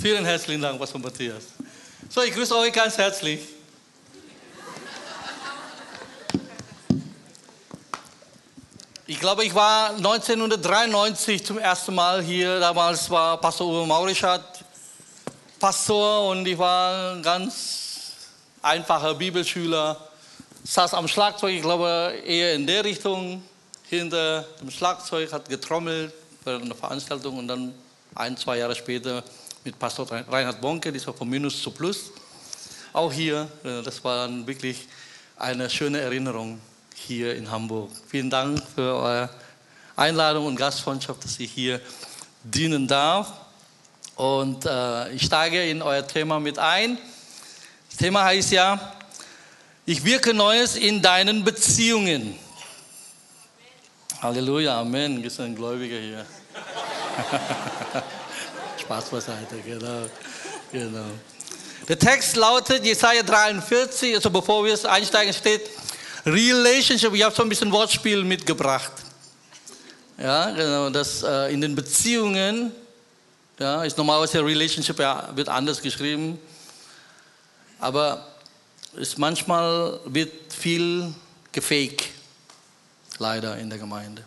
Vielen herzlichen Dank, Pastor Matthias. So, ich grüße euch ganz herzlich. Ich glaube, ich war 1993 zum ersten Mal hier. Damals war Pastor Uwe Maurischat Pastor und ich war ein ganz einfacher Bibelschüler. Saß am Schlagzeug, ich glaube eher in der Richtung, hinter dem Schlagzeug, hat getrommelt bei einer Veranstaltung und dann ein, zwei Jahre später mit Pastor Reinhard Bonke, dieser von Minus zu Plus. Auch hier, äh, das war wirklich eine schöne Erinnerung hier in Hamburg. Vielen Dank für eure Einladung und Gastfreundschaft, dass ich hier dienen darf. Und äh, ich steige in euer Thema mit ein. Das Thema heißt ja, ich wirke Neues in deinen Beziehungen. Halleluja, Amen. Wir sind Gläubige hier. Spaß beiseite, genau. genau. Der Text lautet, Jesaja 43, also bevor wir es einsteigen, steht, Relationship, ich habe so ein bisschen Wortspiel mitgebracht. Ja, genau, das äh, in den Beziehungen, ja, ist normalerweise Relationship ja, wird anders geschrieben, aber ist manchmal wird viel gefaked, leider in der Gemeinde.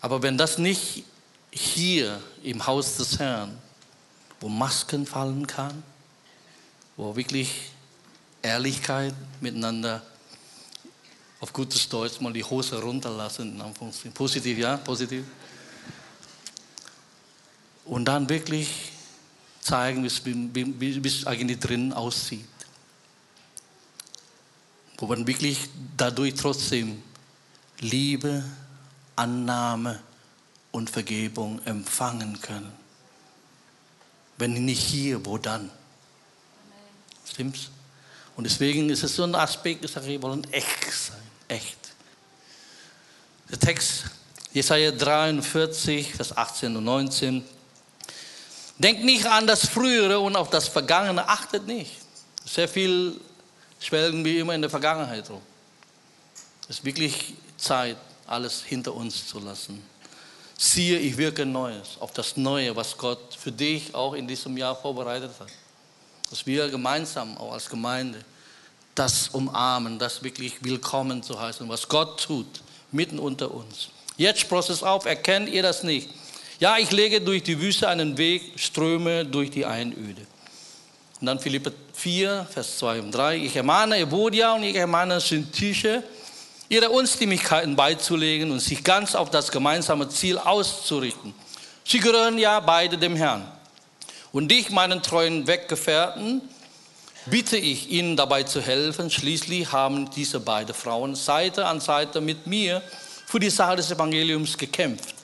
Aber wenn das nicht hier im Haus des Herrn, wo Masken fallen kann, wo wirklich Ehrlichkeit miteinander auf gutes Deutsch mal die Hose runterlassen, in. Positiv, ja, positiv. Und dann wirklich zeigen, wie es eigentlich drin aussieht. Wo man wirklich dadurch trotzdem Liebe, Annahme und Vergebung empfangen kann. Wenn nicht hier, wo dann? Stimmt's? Und deswegen ist es so ein Aspekt, ich sage, wir wollen echt sein, echt. Der Text, Jesaja 43, Vers 18 und 19. Denkt nicht an das Frühere und auf das Vergangene, achtet nicht. Sehr viel schwelgen wir immer in der Vergangenheit rum. Es ist wirklich Zeit, alles hinter uns zu lassen. Siehe, ich wirke Neues, auf das Neue, was Gott für dich auch in diesem Jahr vorbereitet hat dass wir gemeinsam auch als Gemeinde das umarmen, das wirklich willkommen zu heißen, was Gott tut, mitten unter uns. Jetzt spross es auf, erkennt ihr das nicht? Ja, ich lege durch die Wüste einen Weg, ströme durch die Einöde. Und dann Philippe 4, Vers 2 und 3. Ich ermahne Evodia und ich ermahne Syntyche, ihre Unstimmigkeiten beizulegen und sich ganz auf das gemeinsame Ziel auszurichten. Sie gehören ja beide dem Herrn. Und dich, meinen treuen Weggefährten, bitte ich, ihnen dabei zu helfen. Schließlich haben diese beiden Frauen Seite an Seite mit mir für die Sache des Evangeliums gekämpft.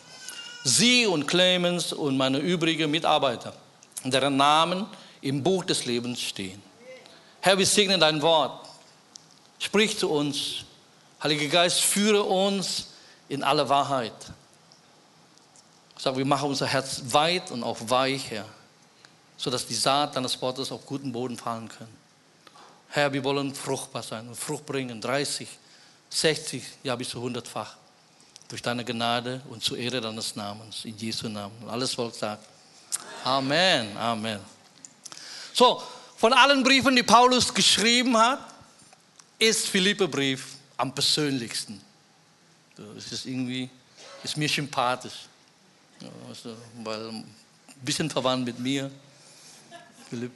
Sie und Clemens und meine übrigen Mitarbeiter, deren Namen im Buch des Lebens stehen. Herr, wir segnen dein Wort. Sprich zu uns. Heiliger Geist, führe uns in alle Wahrheit. sag, wir machen unser Herz weit und auch weich, Herr sodass die Saat deines Wortes auf guten Boden fallen kann. Herr, wir wollen fruchtbar sein und Frucht bringen, 30, 60, ja bis zu 100-fach. Durch deine Gnade und zur Ehre deines Namens, in Jesu Namen. Und alles Volk sagt Amen, Amen. So, von allen Briefen, die Paulus geschrieben hat, ist Philippe-Brief am persönlichsten. Das ist irgendwie, ist mir sympathisch. Also, weil ein bisschen verwandt mit mir. Philipp.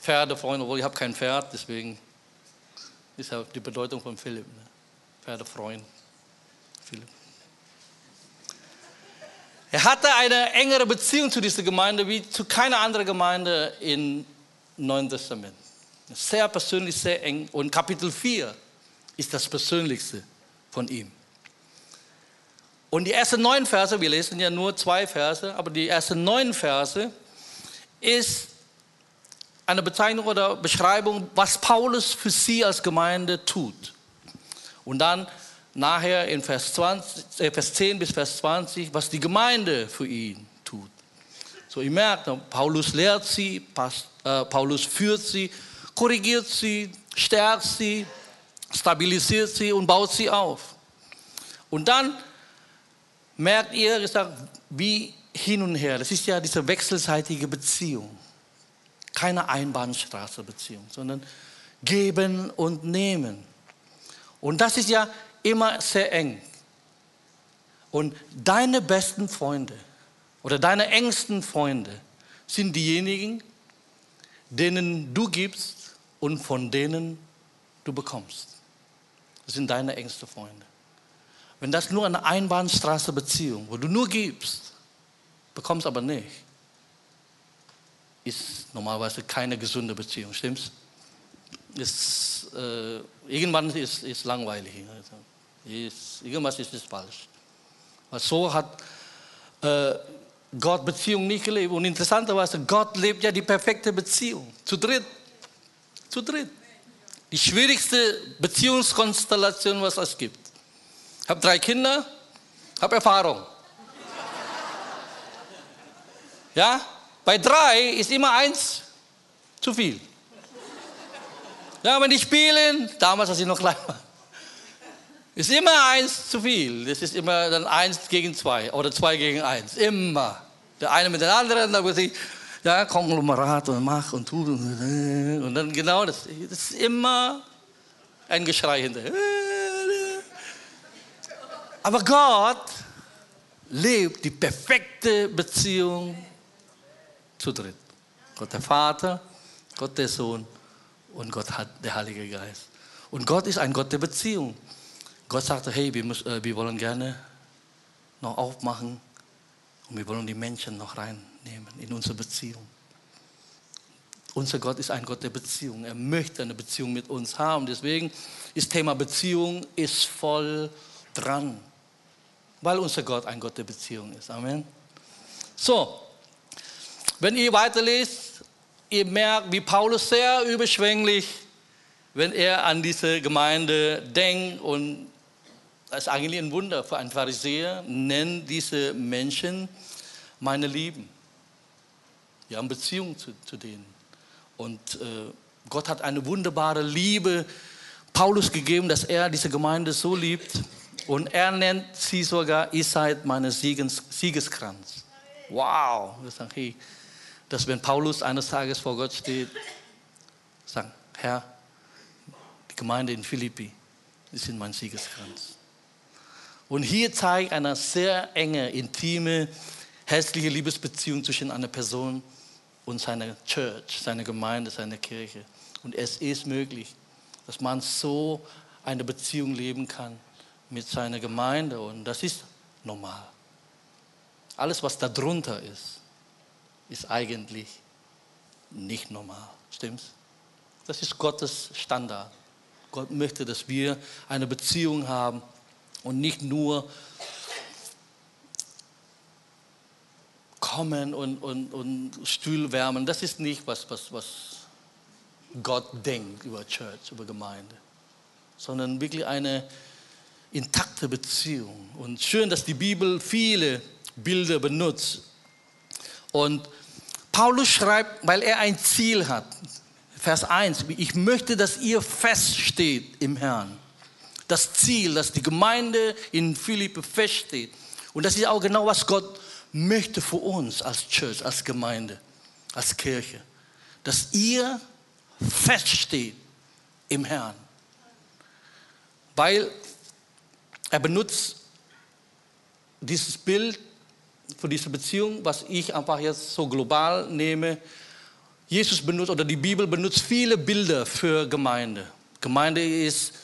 Pferdefreund, obwohl ich habe kein Pferd, deswegen ist ja die Bedeutung von Philipp. Ne? Pferdefreund. Philipp. Er hatte eine engere Beziehung zu dieser Gemeinde wie zu keiner anderen Gemeinde im Neuen Testament. Sehr persönlich, sehr eng. Und Kapitel 4 ist das Persönlichste von ihm. Und die ersten neun Verse, wir lesen ja nur zwei Verse, aber die ersten neun Verse ist eine Bezeichnung oder Beschreibung, was Paulus für sie als Gemeinde tut. Und dann nachher in Vers, 20, äh, Vers 10 bis Vers 20, was die Gemeinde für ihn tut. So, ihr merkt, Paulus lehrt sie, äh, Paulus führt sie, korrigiert sie, stärkt sie, stabilisiert sie und baut sie auf. Und dann merkt ihr, wie hin und her. Das ist ja diese wechselseitige Beziehung. Keine Einbahnstraße-Beziehung, sondern geben und nehmen. Und das ist ja immer sehr eng. Und deine besten Freunde oder deine engsten Freunde sind diejenigen, denen du gibst und von denen du bekommst. Das sind deine engsten Freunde. Wenn das nur eine Einbahnstraße-Beziehung, wo du nur gibst, bekommst aber nicht, ist normalerweise keine gesunde Beziehung, stimmt's? Ist, äh, irgendwann ist, es langweilig. Also, ist, irgendwas ist, falsch. Weil so hat äh, Gott Beziehung nicht gelebt. Und interessanterweise, Gott lebt ja die perfekte Beziehung. Zu dritt. Zu dritt. Die schwierigste Beziehungskonstellation, was es gibt. Ich habe drei Kinder, habe Erfahrung. Ja, bei drei ist immer eins zu viel. Ja, wenn die spielen, damals, als ich noch klein war, ist immer eins zu viel. Das ist immer dann eins gegen zwei oder zwei gegen eins. Immer. Der eine mit dem anderen, da muss ich, ja, Konglomerat und mach und tu und, und dann genau das. Das ist immer ein Geschrei hinterher. Aber Gott lebt die perfekte Beziehung zu dritt. Gott der Vater, Gott der Sohn und Gott hat der Heilige Geist. Und Gott ist ein Gott der Beziehung. Gott sagte, hey, wir, müssen, äh, wir wollen gerne noch aufmachen und wir wollen die Menschen noch reinnehmen in unsere Beziehung. Unser Gott ist ein Gott der Beziehung. Er möchte eine Beziehung mit uns haben. Deswegen ist Thema Beziehung ist voll dran, weil unser Gott ein Gott der Beziehung ist. Amen. So, wenn ihr weiterlest, ihr merkt, wie Paulus sehr überschwänglich, wenn er an diese Gemeinde denkt und das ist eigentlich ein Wunder für einen Pharisäer, nennen diese Menschen meine Lieben. Wir haben Beziehung zu, zu denen. Und äh, Gott hat eine wunderbare Liebe Paulus gegeben, dass er diese Gemeinde so liebt. Und er nennt sie sogar, ihr seid meine Sieges, Siegeskranz. Wow. Wir sagen, hey, dass wenn Paulus eines Tages vor Gott steht, sagt, Herr, die Gemeinde in Philippi, die sind mein Siegeskranz. Und hier zeigt eine sehr enge, intime, hässliche Liebesbeziehung zwischen einer Person und seiner Church, seiner Gemeinde, seiner Kirche. Und es ist möglich, dass man so eine Beziehung leben kann mit seiner Gemeinde. Und das ist normal. Alles, was darunter ist, ist eigentlich nicht normal. Stimmt's? Das ist Gottes Standard. Gott möchte, dass wir eine Beziehung haben und nicht nur kommen und, und, und Stuhl wärmen. Das ist nicht, was, was, was Gott denkt über Church, über Gemeinde, sondern wirklich eine intakte Beziehung. Und schön, dass die Bibel viele Bilder benutzt. Und Paulus schreibt, weil er ein Ziel hat. Vers 1, ich möchte, dass ihr feststeht im Herrn das Ziel, dass die Gemeinde in Philippe feststeht. Und das ist auch genau, was Gott möchte für uns als Church, als Gemeinde, als Kirche. Dass ihr feststeht im Herrn. Weil er benutzt dieses Bild für diese Beziehung, was ich einfach jetzt so global nehme. Jesus benutzt oder die Bibel benutzt viele Bilder für Gemeinde. Gemeinde ist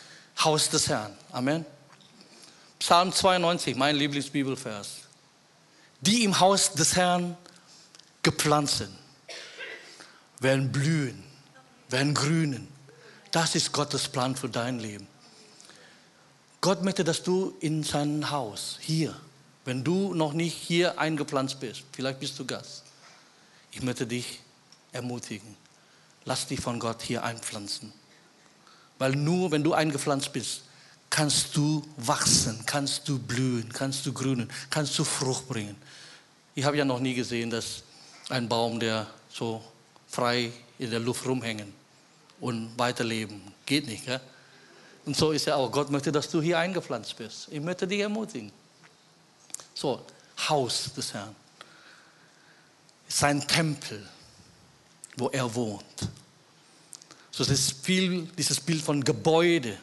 Haus des Herrn. Amen. Psalm 92, mein Lieblingsbibelvers. Die im Haus des Herrn gepflanzt sind, werden blühen, werden grünen. Das ist Gottes Plan für dein Leben. Gott möchte, dass du in sein Haus, hier, wenn du noch nicht hier eingepflanzt bist, vielleicht bist du Gast, ich möchte dich ermutigen. Lass dich von Gott hier einpflanzen. Weil nur wenn du eingepflanzt bist, kannst du wachsen, kannst du blühen, kannst du grünen, kannst du Frucht bringen. Ich habe ja noch nie gesehen, dass ein Baum, der so frei in der Luft rumhängen und weiterleben, geht nicht. Ja? Und so ist ja auch, Gott möchte, dass du hier eingepflanzt bist. Ich möchte dich ermutigen. So, Haus des Herrn. sein Tempel, wo er wohnt. So das viel, dieses Bild von Gebäude.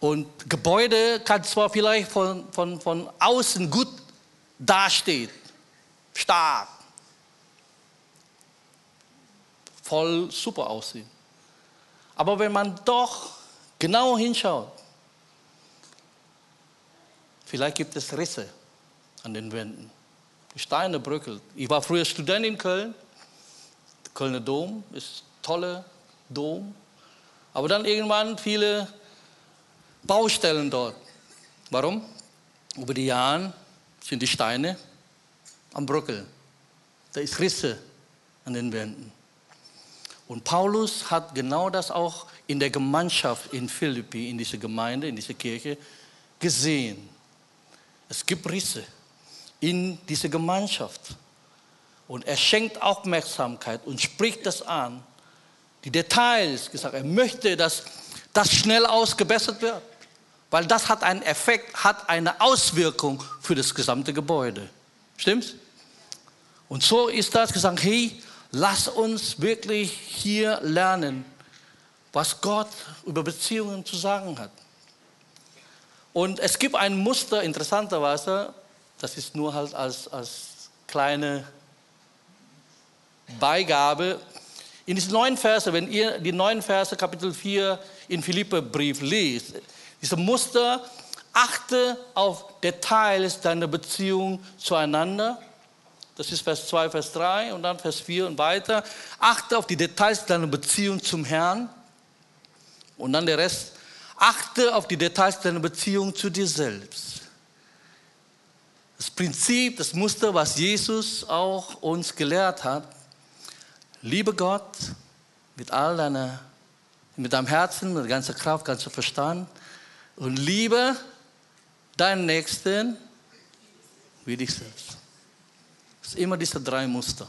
Und Gebäude kann zwar vielleicht von, von, von außen gut dastehen, stark, voll super aussehen. Aber wenn man doch genau hinschaut, vielleicht gibt es Risse an den Wänden. Die Steine bröckelt. Ich war früher Student in Köln. Der Kölner Dom ist ein toller Dom. Aber dann irgendwann viele Baustellen dort. Warum? Über die Jahre sind die Steine am Bröckeln. Da ist Risse an den Wänden. Und Paulus hat genau das auch in der Gemeinschaft in Philippi, in dieser Gemeinde, in dieser Kirche gesehen. Es gibt Risse in dieser Gemeinschaft. Und er schenkt Aufmerksamkeit und spricht das an. Die Details gesagt, er möchte, dass das schnell ausgebessert wird. Weil das hat einen Effekt, hat eine Auswirkung für das gesamte Gebäude. Stimmt's? Und so ist das gesagt, hey, lass uns wirklich hier lernen, was Gott über Beziehungen zu sagen hat. Und es gibt ein Muster, interessanterweise, das ist nur halt als, als kleine Beigabe. In diesen neun Verse, wenn ihr die neun Verse Kapitel 4 in Philippe-Brief liest, diese Muster, achte auf Details deiner Beziehung zueinander. Das ist Vers 2, Vers 3 und dann Vers 4 und weiter. Achte auf die Details deiner Beziehung zum Herrn. Und dann der Rest. Achte auf die Details deiner Beziehung zu dir selbst das Prinzip, das Muster, was Jesus auch uns gelehrt hat. Liebe Gott mit all deiner, mit deinem Herzen, mit ganzer Kraft, ganzer Verstand und liebe deinen Nächsten wie dich selbst. Es sind immer diese drei Muster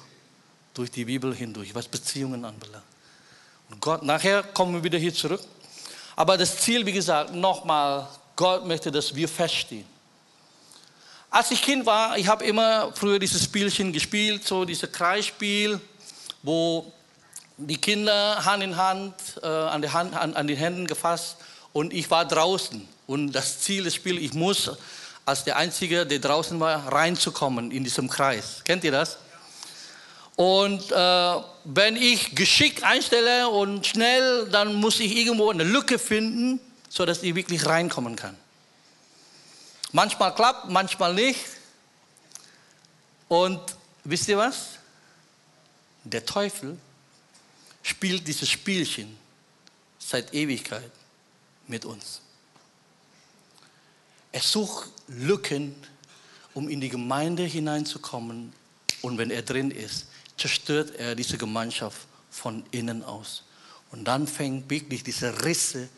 durch die Bibel hindurch, was Beziehungen anbelangt. Und Gott, nachher kommen wir wieder hier zurück. Aber das Ziel, wie gesagt, nochmal, Gott möchte, dass wir feststehen. Als ich Kind war, ich habe immer früher dieses Spielchen gespielt, so dieses Kreisspiel, wo die Kinder Hand in Hand, äh, an, die Hand an, an den Händen gefasst und ich war draußen. Und das Ziel des Spiels, ich muss als der Einzige, der draußen war, reinzukommen in diesem Kreis. Kennt ihr das? Und äh, wenn ich geschickt einstelle und schnell, dann muss ich irgendwo eine Lücke finden, sodass ich wirklich reinkommen kann. Manchmal klappt, manchmal nicht. Und wisst ihr was? Der Teufel spielt dieses Spielchen seit Ewigkeit mit uns. Er sucht Lücken, um in die Gemeinde hineinzukommen. Und wenn er drin ist, zerstört er diese Gemeinschaft von innen aus. Und dann fängt wirklich diese Risse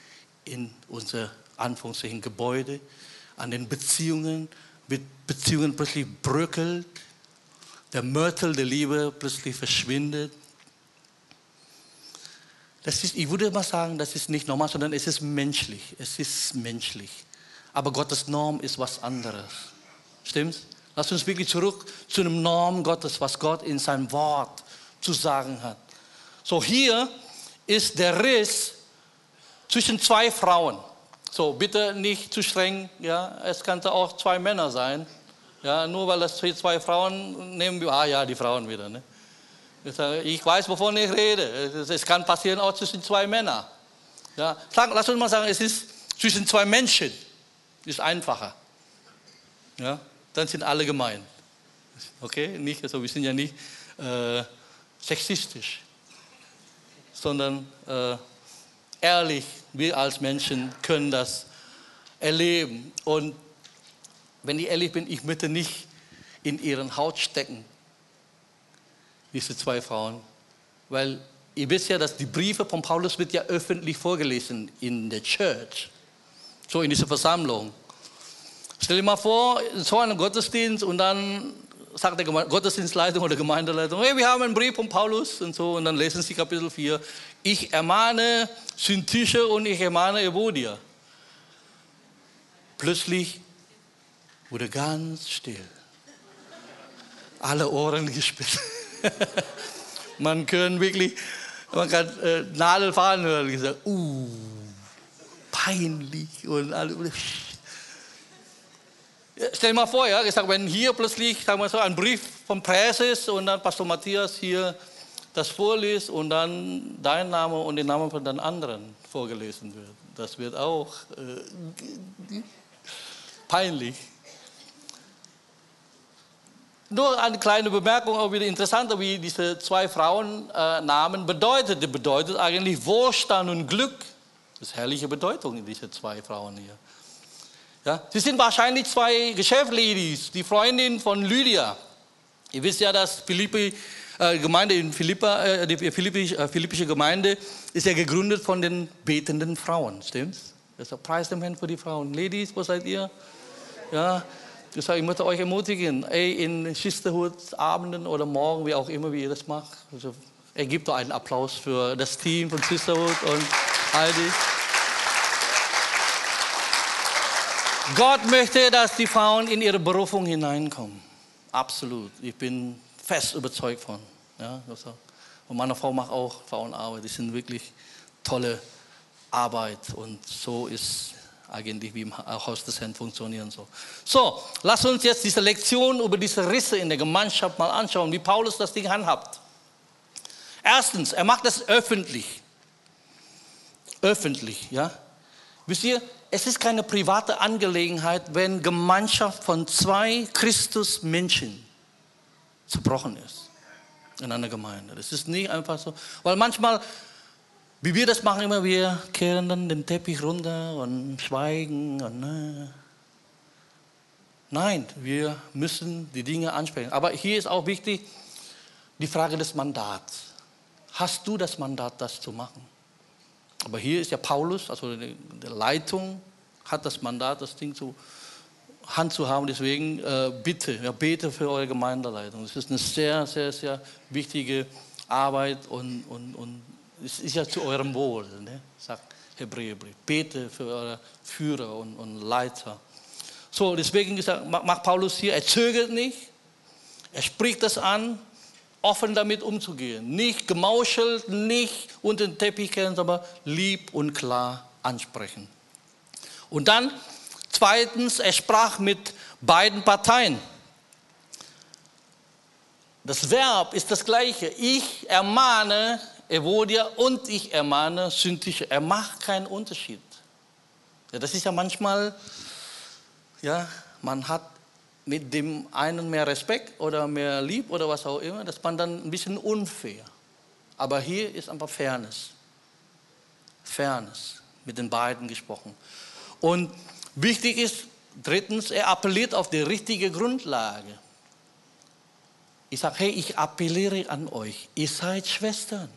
in unser Anführungszeichen Gebäude, an den Beziehungen, Beziehungen plötzlich bröckelt, der Mörtel der Liebe plötzlich verschwindet. Das ist, ich würde mal sagen, das ist nicht normal, sondern es ist menschlich. Es ist menschlich. Aber Gottes Norm ist was anderes. Stimmt's? Lass uns wirklich zurück zu einem Norm Gottes, was Gott in seinem Wort zu sagen hat. So hier ist der Riss zwischen zwei Frauen. So, bitte nicht zu streng. Ja, es könnte auch zwei Männer sein. Ja, nur weil es zwei Frauen nehmen wir, ah ja, die Frauen wieder. Ne? Ich weiß, wovon ich rede. Es kann passieren auch zwischen zwei Männern. Ja, lass uns mal sagen, es ist zwischen zwei Menschen. Ist einfacher. Ja, dann sind alle gemein. Okay, nicht, also wir sind ja nicht äh, sexistisch, sondern äh, ehrlich, wir als Menschen können das erleben. Und wenn ich ehrlich bin, ich möchte nicht in ihren Haut stecken, diese zwei Frauen. Weil ihr wisst ja, dass die Briefe von Paulus wird ja öffentlich vorgelesen in der Church, so in dieser Versammlung. Stell dir mal vor, so einem Gottesdienst und dann sagt der Gottesdienstleitung oder Gemeindeleitung, hey, wir haben einen Brief von Paulus und so, und dann lesen sie Kapitel 4. Ich ermahne Syntische und ich ermahne Evodia. Plötzlich wurde ganz still. alle Ohren gespitzt. man kann wirklich, man kann äh, Nadel fahren hören. Ich sage, uh, peinlich und alle. Stell dir mal vor, ja, ich sag, wenn hier plötzlich sagen wir so, ein Brief vom Presse ist und dann Pastor Matthias hier das vorliest und dann dein Name und der Name von den anderen vorgelesen wird. Das wird auch äh, peinlich. Nur eine kleine Bemerkung, auch wieder interessant, wie diese zwei Frauennamen äh, bedeuten. Die bedeutet eigentlich Wohlstand und Glück. Das ist herrliche Bedeutung in diese zwei Frauen hier. Ja, sie sind wahrscheinlich zwei Geschäftsladies, die Freundin von Lydia. Ihr wisst ja, dass Philippi, äh, Gemeinde in Philippa, äh, die Philippi, äh, philippische Gemeinde ist ja gegründet von den betenden Frauen, stimmt's? Deshalb preis dem Herrn für die Frauen. Ladies, wo seid ihr? Ja, Deshalb, ich möchte euch ermutigen, ey, in Sisterhood-Abenden oder morgen, wie auch immer, wie ihr das macht, also, ergibt doch einen Applaus für das Team von Sisterhood und Heidi. Gott möchte, dass die Frauen in ihre Berufung hineinkommen. Absolut. Ich bin fest überzeugt von. Ja, also. Und meine Frau macht auch Frauenarbeit. Die sind wirklich tolle Arbeit. Und so ist eigentlich, wie im Haus des Herrn funktionieren soll. So, lass uns jetzt diese Lektion über diese Risse in der Gemeinschaft mal anschauen, wie Paulus das Ding handhabt. Erstens, er macht das öffentlich. Öffentlich, ja. Wisst ihr, es ist keine private Angelegenheit, wenn Gemeinschaft von zwei Christusmenschen zerbrochen ist in einer Gemeinde. Das ist nicht einfach so, weil manchmal wie wir das machen immer, wir kehren dann den Teppich runter und schweigen. Und, ne. Nein, wir müssen die Dinge ansprechen. Aber hier ist auch wichtig die Frage des Mandats. Hast du das Mandat, das zu machen? Aber hier ist ja Paulus, also die Leitung, hat das Mandat, das Ding zu Hand zu haben. Deswegen äh, bitte, ja, bete für eure Gemeindeleitung. Das ist eine sehr, sehr, sehr wichtige Arbeit und, und, und es ist ja zu eurem Wohl, ne? sagt Hebräerbrief. Bete für eure Führer und, und Leiter. So, deswegen gesagt, macht Paulus hier, er zögert nicht, er spricht das an, offen damit umzugehen. Nicht gemauschelt, nicht unter den Teppich kehren, sondern lieb und klar ansprechen. Und dann, zweitens, er sprach mit beiden Parteien. Das Verb ist das gleiche. Ich ermahne Evodia und ich ermahne Syntische. Er macht keinen Unterschied. Ja, das ist ja manchmal, ja, man hat mit dem einen mehr Respekt oder mehr Lieb oder was auch immer, das man dann ein bisschen unfair. Aber hier ist einfach Fairness. Fairness, mit den beiden gesprochen. Und wichtig ist, drittens, er appelliert auf die richtige Grundlage. Ich sage, hey, ich appelliere an euch, ihr seid Schwestern.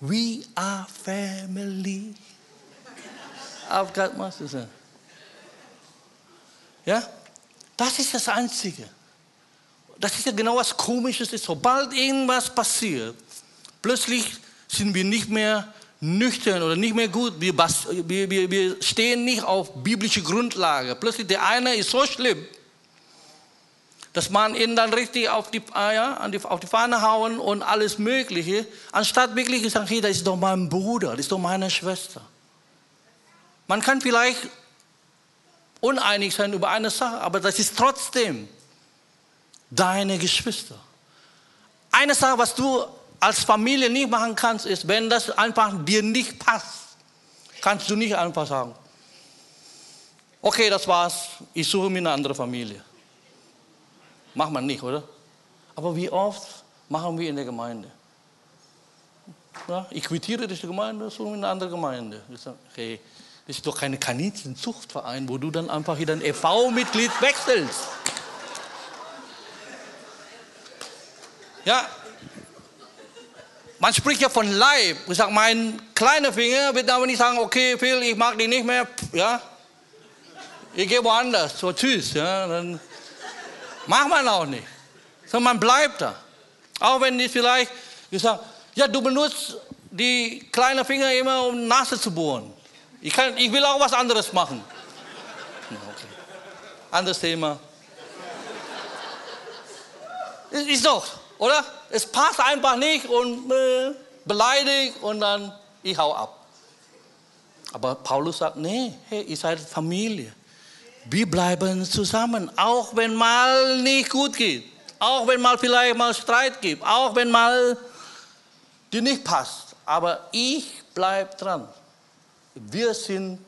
We are family. Ja, das ist das Einzige. Das ist ja genau was Komisches. Sobald irgendwas passiert, plötzlich sind wir nicht mehr nüchtern oder nicht mehr gut. Wir, wir, wir stehen nicht auf biblische Grundlage. Plötzlich der eine ist so schlimm, dass man ihn dann richtig auf die, ah ja, auf die Fahne hauen und alles Mögliche, anstatt wirklich zu sagen, hey, das ist doch mein Bruder, das ist doch meine Schwester. Man kann vielleicht uneinig sein über eine Sache, aber das ist trotzdem deine Geschwister. Eine Sache, was du als Familie nicht machen kannst, ist, wenn das einfach dir nicht passt, kannst du nicht einfach sagen, okay, das war's, ich suche mir eine andere Familie. Macht man nicht, oder? Aber wie oft machen wir in der Gemeinde? Ja, ich quittiere diese Gemeinde, so in eine andere Gemeinde. Ich sage, hey, das ist doch kein Kaninchenzuchtverein, wo du dann einfach wieder ein EV-Mitglied wechselst. Ja, man spricht ja von Leib. Ich sage, mein kleiner Finger wird aber nicht sagen, okay, Phil, ich mag dich nicht mehr. Ja, ich gehe woanders. So, tschüss. Ja, dann Macht man auch nicht. Sondern man bleibt da. Auch wenn die vielleicht gesagt ja, du benutzt die kleinen Finger immer, um Nase zu bohren. Ich, kann, ich will auch was anderes machen. Okay. Anderes Thema. Ist doch, oder? Es passt einfach nicht und äh, beleidigt und dann ich hau ab. Aber Paulus sagt, nee, hey, ihr seid Familie. Wir bleiben zusammen, auch wenn mal nicht gut geht, auch wenn mal vielleicht mal Streit gibt, auch wenn mal dir nicht passt. Aber ich bleibe dran. Wir sind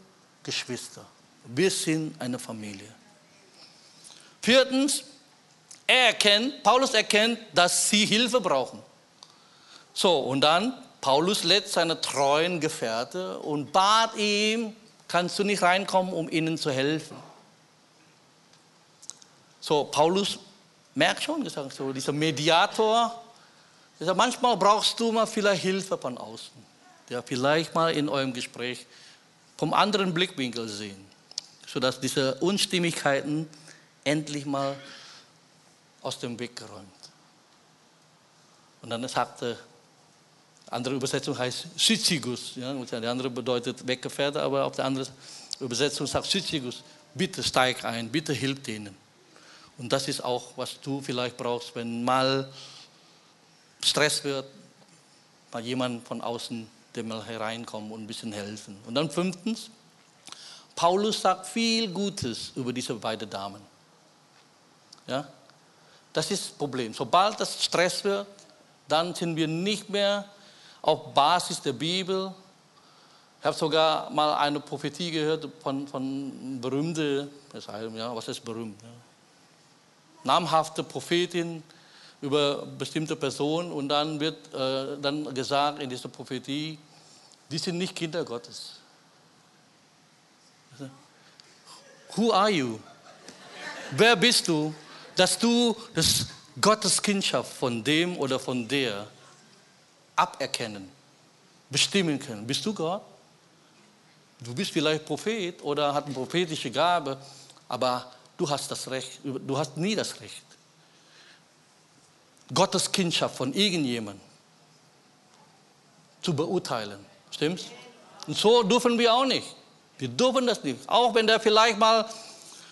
Geschwister. Wir sind eine Familie. Viertens, er erkennt, Paulus erkennt, dass sie Hilfe brauchen. So, und dann, Paulus lädt seine treuen Gefährte und bat ihm, kannst du nicht reinkommen, um ihnen zu helfen. So, Paulus merkt schon, gesagt, so, dieser Mediator, sagt, manchmal brauchst du mal vielleicht Hilfe von außen, der vielleicht mal in eurem Gespräch vom anderen Blickwinkel sehen, sodass diese Unstimmigkeiten endlich mal aus dem Weg geräumt. Und dann sagte, andere Übersetzung heißt Syzygus, ja, die andere bedeutet Weggefährte, aber auf der anderen Übersetzung sagt Syzygus, bitte steig ein, bitte hilf denen. Und das ist auch, was du vielleicht brauchst, wenn mal Stress wird, mal jemand von außen der mal hereinkommen und ein bisschen helfen. Und dann fünftens, Paulus sagt viel Gutes über diese beiden Damen. Ja? Das ist das Problem. Sobald das Stress wird, dann sind wir nicht mehr auf Basis der Bibel. Ich habe sogar mal eine Prophetie gehört von, von berühmte, ja, was ist berühmt? Ja? Namhafte Prophetin, über bestimmte Personen und dann wird äh, dann gesagt in dieser Prophetie, die sind nicht Kinder Gottes. Who are you? Wer bist du, dass du das Gottes Kindschaft von dem oder von der aberkennen, bestimmen können? Bist du Gott? Du bist vielleicht Prophet oder hast eine prophetische Gabe, aber du hast das Recht, du hast nie das Recht Gottes Kindschaft von irgendjemandem zu beurteilen. Stimmt's? Und so dürfen wir auch nicht. Wir dürfen das nicht. Auch wenn der vielleicht mal,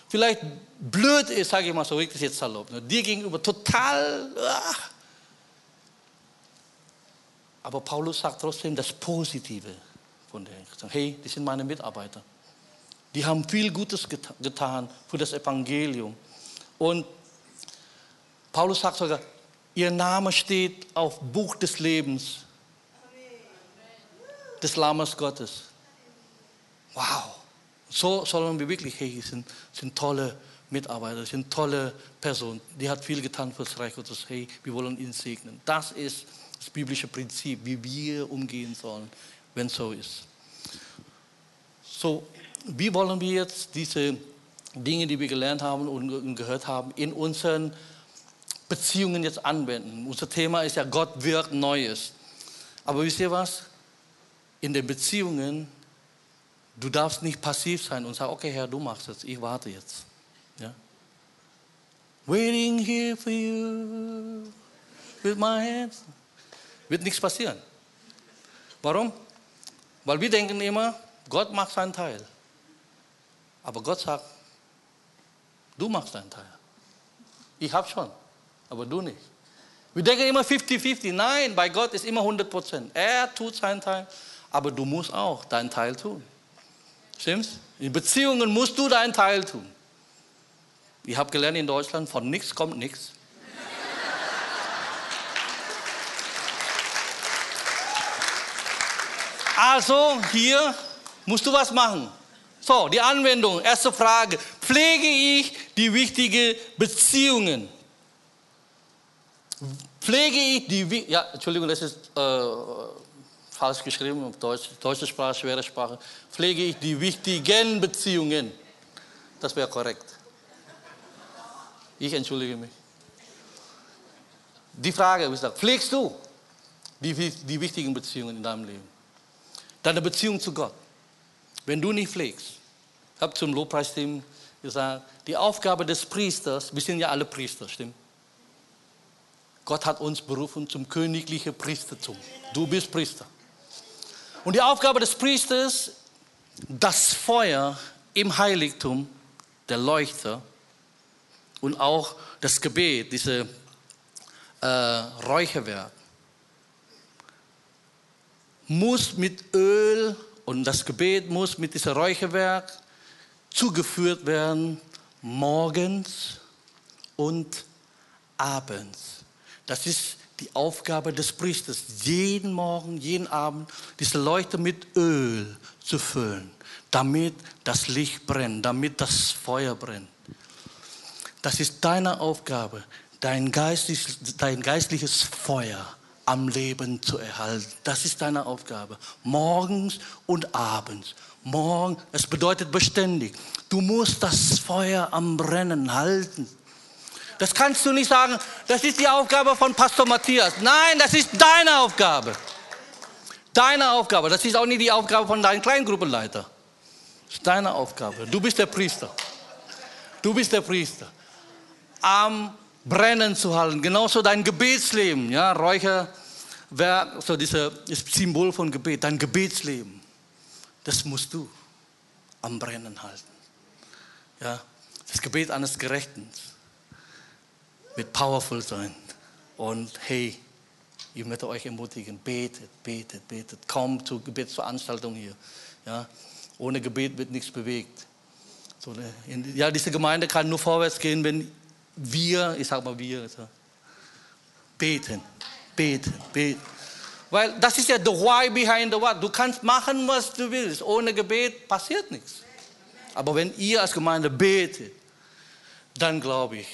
vielleicht blöd ist, sage ich mal so, richtig jetzt salopp. Ne? Dir gegenüber total. Ah. Aber Paulus sagt trotzdem das Positive von denen. Hey, die sind meine Mitarbeiter. Die haben viel Gutes getan für das Evangelium. Und Paulus sagt sogar, Ihr Name steht auf Buch des Lebens des Lammes Gottes. Wow. So sollen wir wirklich, hey, sind, sind tolle Mitarbeiter, sind tolle Personen. Die hat viel getan für das Reich Gottes. Hey, wir wollen ihn segnen. Das ist das biblische Prinzip, wie wir umgehen sollen, wenn es so ist. So, wie wollen wir jetzt diese Dinge, die wir gelernt haben und gehört haben, in unseren Beziehungen jetzt anwenden. Unser Thema ist ja, Gott wirkt Neues. Aber wisst ihr was? In den Beziehungen, du darfst nicht passiv sein und sagen, okay Herr, du machst es, ich warte jetzt. Ja? Waiting here for you with my hands. Wird nichts passieren. Warum? Weil wir denken immer, Gott macht seinen Teil. Aber Gott sagt, du machst deinen Teil. Ich habe schon aber du nicht. Wir denken immer 50-50. Nein, bei Gott ist immer 100 Prozent. Er tut seinen Teil, aber du musst auch deinen Teil tun. Stimmt's? In Beziehungen musst du deinen Teil tun. Ich habe gelernt in Deutschland, von nichts kommt nichts. Also hier musst du was machen. So, die Anwendung. Erste Frage. Pflege ich die wichtigen Beziehungen? Pflege ich die, ja, Entschuldigung, das ist äh, falsch geschrieben auf Deutsch, deutsche Sprache, schwere Sprache. Pflege ich die wichtigen Beziehungen. Das wäre korrekt. Ich entschuldige mich. Die Frage ist, pflegst du die, die wichtigen Beziehungen in deinem Leben? Deine Beziehung zu Gott. Wenn du nicht pflegst, ich habe zum Lobpreisteam gesagt, die Aufgabe des Priesters, wir sind ja alle Priester, stimmt? Gott hat uns berufen zum königlichen Priestertum. Du bist Priester. Und die Aufgabe des Priesters, das Feuer im Heiligtum, der Leuchter und auch das Gebet, diese äh, Räucherwerk muss mit Öl und das Gebet muss mit diesem Räucherwerk zugeführt werden, morgens und abends. Das ist die Aufgabe des Priesters, jeden Morgen, jeden Abend diese Leuchte mit Öl zu füllen, damit das Licht brennt, damit das Feuer brennt. Das ist deine Aufgabe, dein, geistlich, dein geistliches Feuer am Leben zu erhalten. Das ist deine Aufgabe. Morgens und abends. Morgen, es bedeutet beständig. Du musst das Feuer am Brennen halten. Das kannst du nicht sagen, das ist die Aufgabe von Pastor Matthias. Nein, das ist deine Aufgabe. Deine Aufgabe. Das ist auch nicht die Aufgabe von deinem Kleingruppenleiter. Das ist deine Aufgabe. Du bist der Priester. Du bist der Priester. Am Brennen zu halten. Genauso dein Gebetsleben. Ja, Räucherwerk, so dieses Symbol von Gebet. Dein Gebetsleben. Das musst du am Brennen halten. Ja, das Gebet eines Gerechten wird powerful sein. Und hey, ich möchte euch ermutigen, betet, betet, betet. Kommt zur Gebetsveranstaltung hier. Ja, ohne Gebet wird nichts bewegt. So, ne, ja, diese Gemeinde kann nur vorwärts gehen, wenn wir, ich sag mal wir, beten, beten, beten. Weil das ist ja the why behind the what. Du kannst machen, was du willst. Ohne Gebet passiert nichts. Aber wenn ihr als Gemeinde betet, dann glaube ich,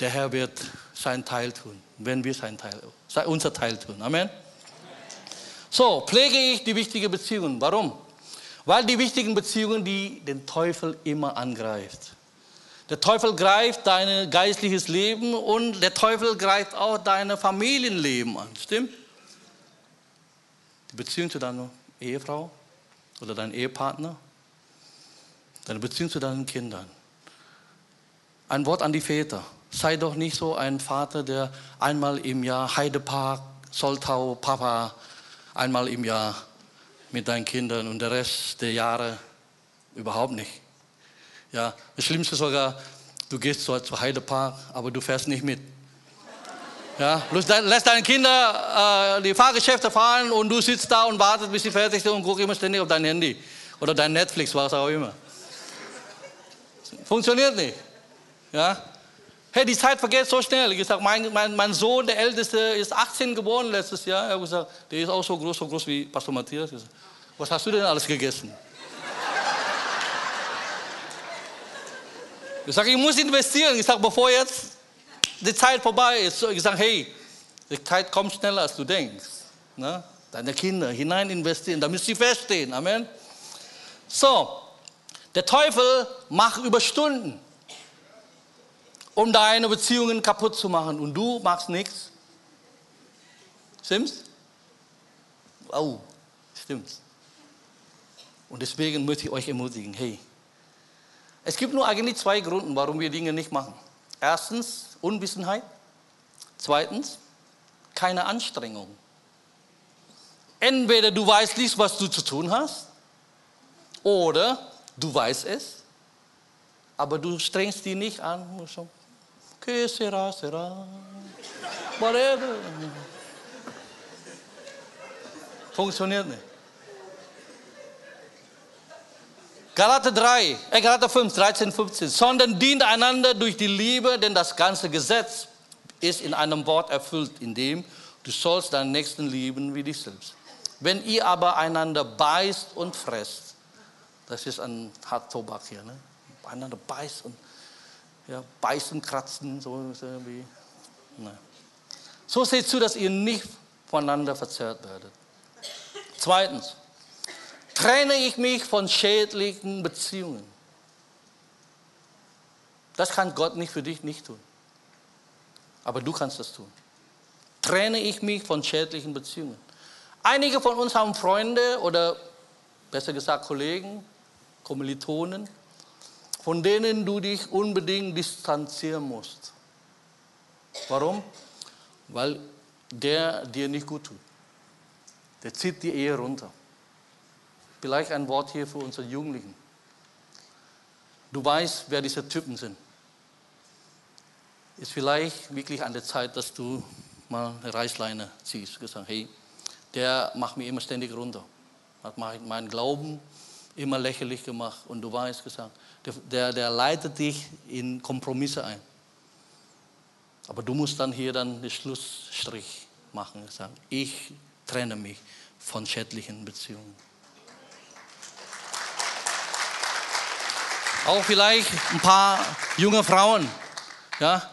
der Herr wird sein Teil tun, wenn wir sein Teil, unser Teil tun. Amen. So, pflege ich die wichtigen Beziehungen. Warum? Weil die wichtigen Beziehungen, die den Teufel immer angreift. Der Teufel greift dein geistliches Leben und der Teufel greift auch dein Familienleben an. Stimmt? Beziehung zu deiner Ehefrau oder deinem Ehepartner, deine Beziehung zu deinen Kindern. Ein Wort an die Väter. Sei doch nicht so ein Vater, der einmal im Jahr Heidepark, Soltau, Papa, einmal im Jahr mit deinen Kindern und der Rest der Jahre überhaupt nicht. Ja, das Schlimmste sogar, du gehst zu Heidepark, aber du fährst nicht mit. Ja, lässt deine Kinder äh, die Fahrgeschäfte fahren und du sitzt da und wartest, bis sie fertig sind und guckst immer ständig auf dein Handy oder dein Netflix, was auch immer. Funktioniert nicht. Ja? Hey, die Zeit vergeht so schnell. Ich gesagt, mein, mein, mein Sohn, der Älteste, ist 18 geboren letztes Jahr. Er hat gesagt, der ist auch so groß, so groß wie Pastor Matthias. Gesagt, was hast du denn alles gegessen? Ich sage, ich muss investieren. Ich sage, bevor jetzt die Zeit vorbei ist, ich sage, hey, die Zeit kommt schneller, als du denkst. Ne? Deine Kinder hinein investieren, damit sie feststehen. Amen. So, der Teufel macht Überstunden um deine Beziehungen kaputt zu machen und du machst nichts. Stimmt's? Oh, stimmt's. Und deswegen möchte ich euch ermutigen, hey, es gibt nur eigentlich zwei Gründe, warum wir Dinge nicht machen. Erstens, Unwissenheit. Zweitens, keine Anstrengung. Entweder du weißt nicht, was du zu tun hast, oder du weißt es, aber du strengst dich nicht an. Que será, será. Whatever. Funktioniert nicht. Galater 3, äh Galater 5, 13, 15. Sondern dient einander durch die Liebe, denn das ganze Gesetz ist in einem Wort erfüllt, in dem du sollst deinen Nächsten lieben wie dich selbst. Wenn ihr aber einander beißt und fresst, das ist ein Harttobak hier, ne? einander beißt und ja, beißen, kratzen, so irgendwie. Nein. So seht zu, dass ihr nicht voneinander verzerrt werdet. Zweitens, trenne ich mich von schädlichen Beziehungen. Das kann Gott nicht für dich nicht tun. Aber du kannst das tun. Trenne ich mich von schädlichen Beziehungen. Einige von uns haben Freunde oder besser gesagt Kollegen, Kommilitonen, von denen du dich unbedingt distanzieren musst. Warum? Weil der dir nicht gut tut. Der zieht die Ehe runter. Vielleicht ein Wort hier für unsere Jugendlichen. Du weißt, wer diese Typen sind. Ist vielleicht wirklich an der Zeit, dass du mal eine Reißleine ziehst. Gesagt, hey, der macht mich immer ständig runter. Hat meinen Glauben immer lächerlich gemacht. Und du weißt gesagt, der, der leitet dich in Kompromisse ein. Aber du musst dann hier dann den Schlussstrich machen. Sagen, ich trenne mich von schädlichen Beziehungen. Auch vielleicht ein paar junge Frauen. Ja?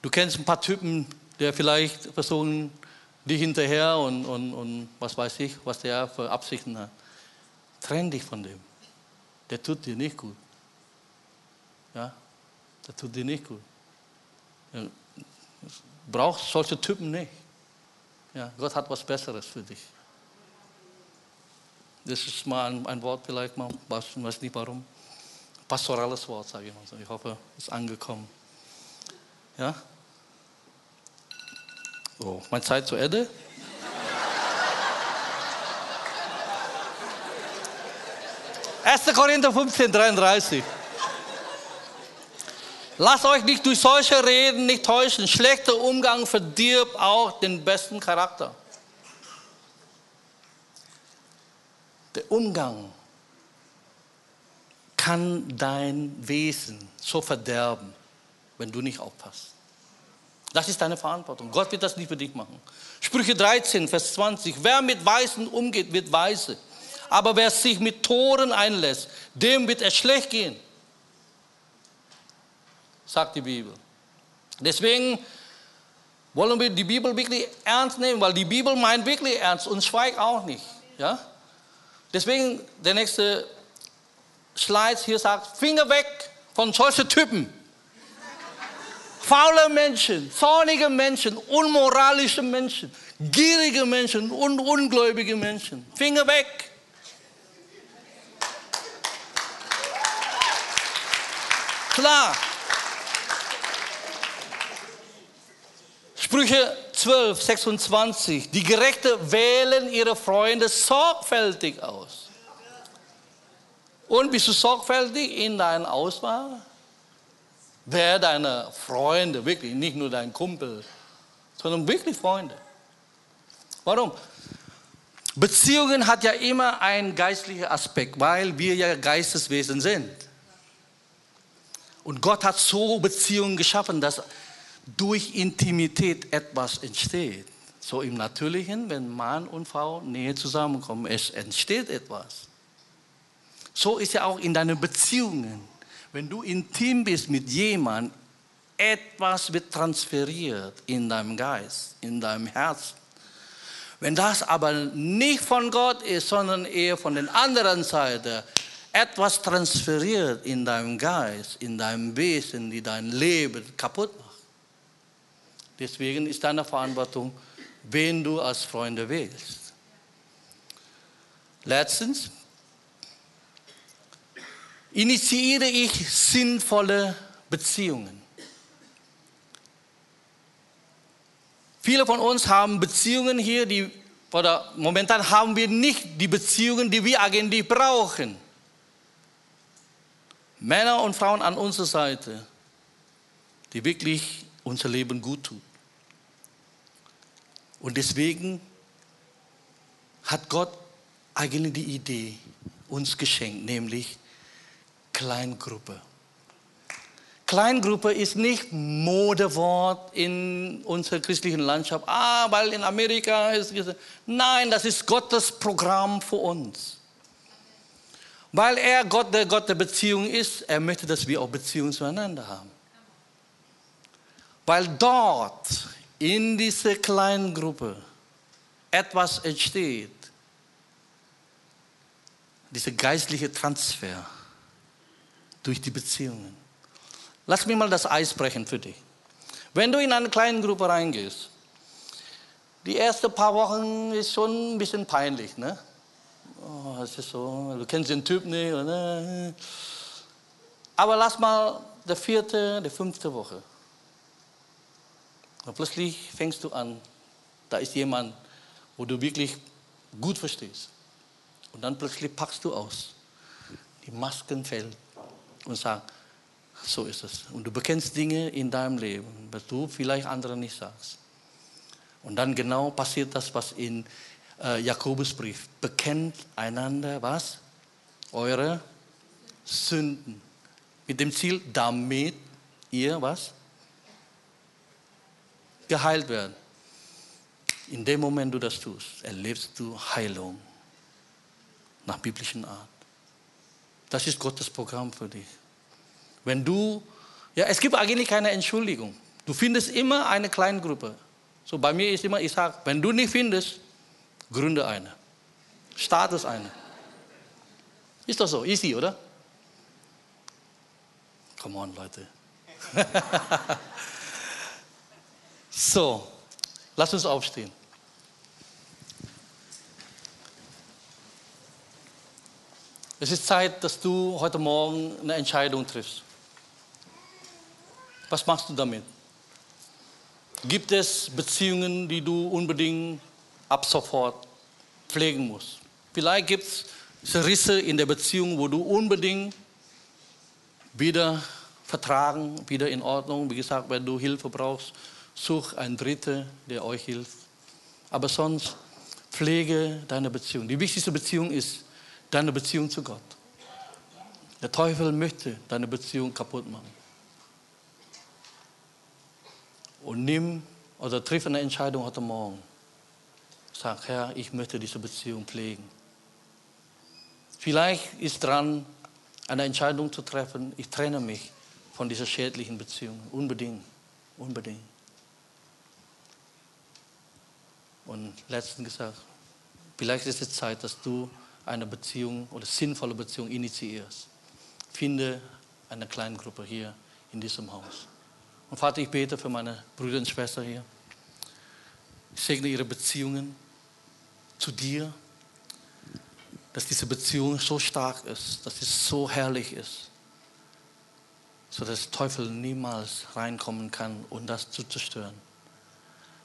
Du kennst ein paar Typen, der vielleicht versuchen, dich hinterher und, und, und was weiß ich, was der für Absichten hat. Trenn dich von dem. Der tut dir nicht gut. Ja? Der tut dir nicht gut. Du brauchst solche Typen nicht. Ja, Gott hat was Besseres für dich. Das ist mal ein, Wort vielleicht mal, weiß nicht warum. Pastorales Wort, sage ich mal so. Ich hoffe, es ist angekommen. Ja? So, meine Zeit zu Ende. Erste Korinther 15, 33. Lasst euch nicht durch solche Reden nicht täuschen. Schlechter Umgang verdirbt auch den besten Charakter. Der Umgang kann dein Wesen so verderben, wenn du nicht aufpasst. Das ist deine Verantwortung. Gott wird das nicht für dich machen. Sprüche 13, Vers 20. Wer mit Weißen umgeht, wird weise. Aber wer sich mit Toren einlässt, dem wird es schlecht gehen sagt die Bibel. Deswegen wollen wir die Bibel wirklich ernst nehmen, weil die Bibel meint wirklich ernst und schweigt auch nicht. Ja? Deswegen der nächste Slide hier sagt, Finger weg von solchen Typen. Faule Menschen, zornige Menschen, unmoralische Menschen, gierige Menschen und ungläubige Menschen. Finger weg. Klar, Sprüche 12, 26. Die Gerechte wählen ihre Freunde sorgfältig aus. Und bist du sorgfältig in deiner Auswahl? Wer deine Freunde, wirklich, nicht nur dein Kumpel, sondern wirklich Freunde. Warum? Beziehungen hat ja immer einen geistlichen Aspekt, weil wir ja Geisteswesen sind. Und Gott hat so Beziehungen geschaffen, dass durch Intimität etwas entsteht. So im Natürlichen, wenn Mann und Frau näher zusammenkommen, es entsteht etwas. So ist ja auch in deinen Beziehungen. Wenn du intim bist mit jemandem, etwas wird transferiert in deinem Geist, in deinem Herz. Wenn das aber nicht von Gott ist, sondern eher von der anderen Seite, etwas transferiert in deinem Geist, in deinem Wesen, die dein Leben kaputt macht Deswegen ist deine Verantwortung, wen du als Freunde wählst. Letztens initiiere ich sinnvolle Beziehungen. Viele von uns haben Beziehungen hier, die, oder momentan haben wir nicht die Beziehungen, die wir eigentlich brauchen. Männer und Frauen an unserer Seite, die wirklich unser Leben gut tun. Und deswegen hat Gott eigentlich die Idee uns geschenkt, nämlich Kleingruppe. Kleingruppe ist nicht Modewort in unserer christlichen Landschaft. Ah, weil in Amerika ist. Nein, das ist Gottes Programm für uns. Weil er Gott der Gott der Beziehung ist, er möchte, dass wir auch Beziehungen zueinander haben. Weil dort in dieser kleinen Gruppe etwas entsteht, dieser geistliche Transfer durch die Beziehungen. Lass mich mal das Eis brechen für dich. Wenn du in eine kleine Gruppe reingehst, die ersten paar Wochen ist schon ein bisschen peinlich, ne? Oh, es ist so, du kennst den Typ nicht. Ne? Aber lass mal der vierte, der fünfte Woche. Und plötzlich fängst du an, da ist jemand, wo du wirklich gut verstehst. Und dann plötzlich packst du aus. Die Masken fällt und sagst, so ist es. Und du bekennst Dinge in deinem Leben, was du vielleicht anderen nicht sagst. Und dann genau passiert das, was in äh, Jakobusbrief. Bekennt einander was? Eure Sünden. Mit dem Ziel, damit ihr was? Geheilt werden. In dem Moment, du das tust, erlebst du Heilung nach biblischen Art. Das ist Gottes Programm für dich. Wenn du, ja, es gibt eigentlich keine Entschuldigung. Du findest immer eine Kleingruppe. So bei mir ist immer, ich sage, wenn du nicht findest, gründe eine. Starte eine. Ist doch so, easy, oder? Come on, Leute. so, lass uns aufstehen. Es ist Zeit, dass du heute Morgen eine Entscheidung triffst. Was machst du damit? Gibt es Beziehungen, die du unbedingt ab sofort pflegen musst? Vielleicht gibt es Risse in der Beziehung, wo du unbedingt wieder vertragen, wieder in Ordnung. Wie gesagt, wenn du Hilfe brauchst, such einen Dritten, der euch hilft. Aber sonst pflege deine Beziehung. Die wichtigste Beziehung ist deine Beziehung zu Gott. Der Teufel möchte deine Beziehung kaputt machen. Und nimm oder triff eine Entscheidung heute Morgen. Sag, Herr, ich möchte diese Beziehung pflegen. Vielleicht ist dran, eine Entscheidung zu treffen, ich trenne mich von dieser schädlichen Beziehung. Unbedingt, unbedingt. Und letztens gesagt, vielleicht ist es Zeit, dass du eine Beziehung oder sinnvolle Beziehung initiierst. Finde eine kleine Gruppe hier in diesem Haus. Und Vater, ich bete für meine Brüder und Schwestern hier. Ich segne ihre Beziehungen zu dir, dass diese Beziehung so stark ist, dass es so herrlich ist, sodass der Teufel niemals reinkommen kann, um das zu zerstören.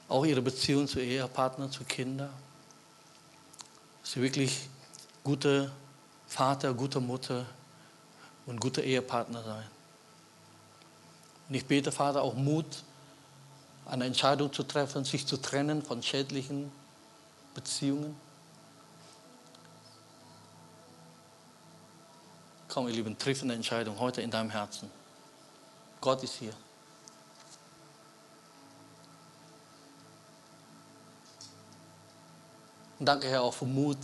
Auch ihre Beziehung zu Ehepartnern, zu Kindern, dass sie wirklich gute Vater, gute Mutter und gute Ehepartner sein. Und ich bete, Vater, auch Mut, eine Entscheidung zu treffen, sich zu trennen von schädlichen Beziehungen. Komm, ihr Lieben, triff eine Entscheidung heute in deinem Herzen. Gott ist hier. Und danke, Herr, auch für Mut,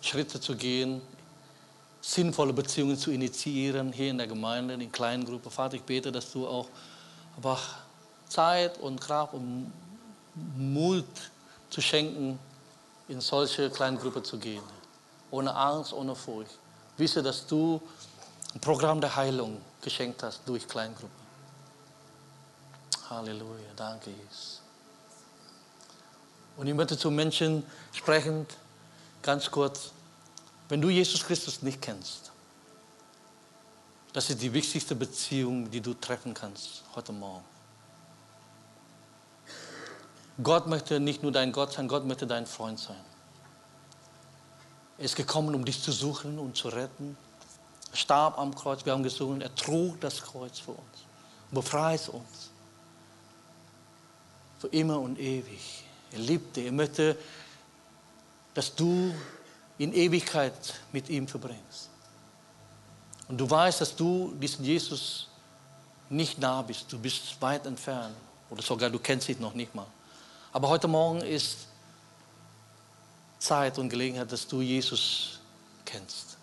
Schritte zu gehen, sinnvolle Beziehungen zu initiieren, hier in der Gemeinde, in kleinen Gruppen. Vater, ich bete, dass du auch einfach Zeit und Kraft und Mut zu schenken, in solche kleinen Gruppen zu gehen. Ohne Angst, ohne Furcht. Wisse, dass du ein Programm der Heilung geschenkt hast durch Kleingruppen. Halleluja, danke Jesus. Und ich möchte zu Menschen sprechen, ganz kurz, wenn du Jesus Christus nicht kennst, das ist die wichtigste Beziehung, die du treffen kannst heute Morgen. Gott möchte nicht nur dein Gott sein, Gott möchte dein Freund sein. Er ist gekommen, um dich zu suchen und zu retten. Er starb am Kreuz, wir haben gesungen, er trug das Kreuz für uns, befreit uns. Für immer und ewig. Er liebte, er möchte dass du in Ewigkeit mit ihm verbringst. Und du weißt, dass du diesen Jesus nicht nah bist, du bist weit entfernt oder sogar du kennst ihn noch nicht mal. Aber heute Morgen ist Zeit und Gelegenheit, dass du Jesus kennst.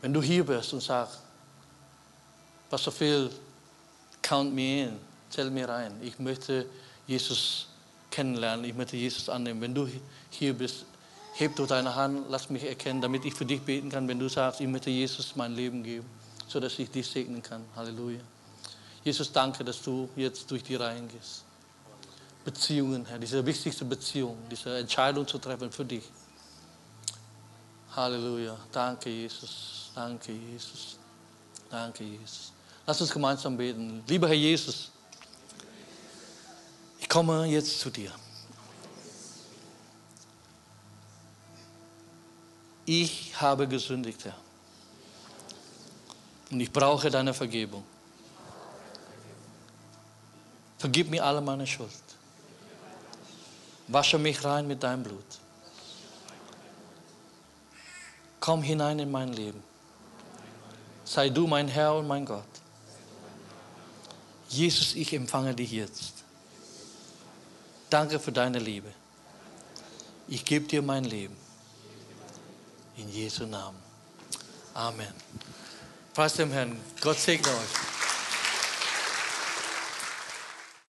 Wenn du hier bist und sagst, Pastor Phil, count me in, zähl mir rein, ich möchte Jesus kennenlernen, ich möchte Jesus annehmen. Wenn du hier bist, heb du deine Hand, lass mich erkennen, damit ich für dich beten kann, wenn du sagst, ich möchte Jesus mein Leben geben, sodass ich dich segnen kann. Halleluja. Jesus, danke, dass du jetzt durch die Reihen gehst. Beziehungen, Herr, diese wichtigste Beziehung, diese Entscheidung zu treffen für dich. Halleluja. Danke, Jesus. Danke, Jesus. Danke, Jesus. Lass uns gemeinsam beten. Lieber Herr Jesus, komme jetzt zu dir. Ich habe gesündigt, Herr. Und ich brauche deine Vergebung. Vergib mir alle meine Schuld. Wasche mich rein mit deinem Blut. Komm hinein in mein Leben. Sei du mein Herr und mein Gott. Jesus, ich empfange dich jetzt. Danke für deine Liebe. Ich gebe dir mein Leben. In Jesu Namen. Amen. Preis dem Herrn. Gott segne euch.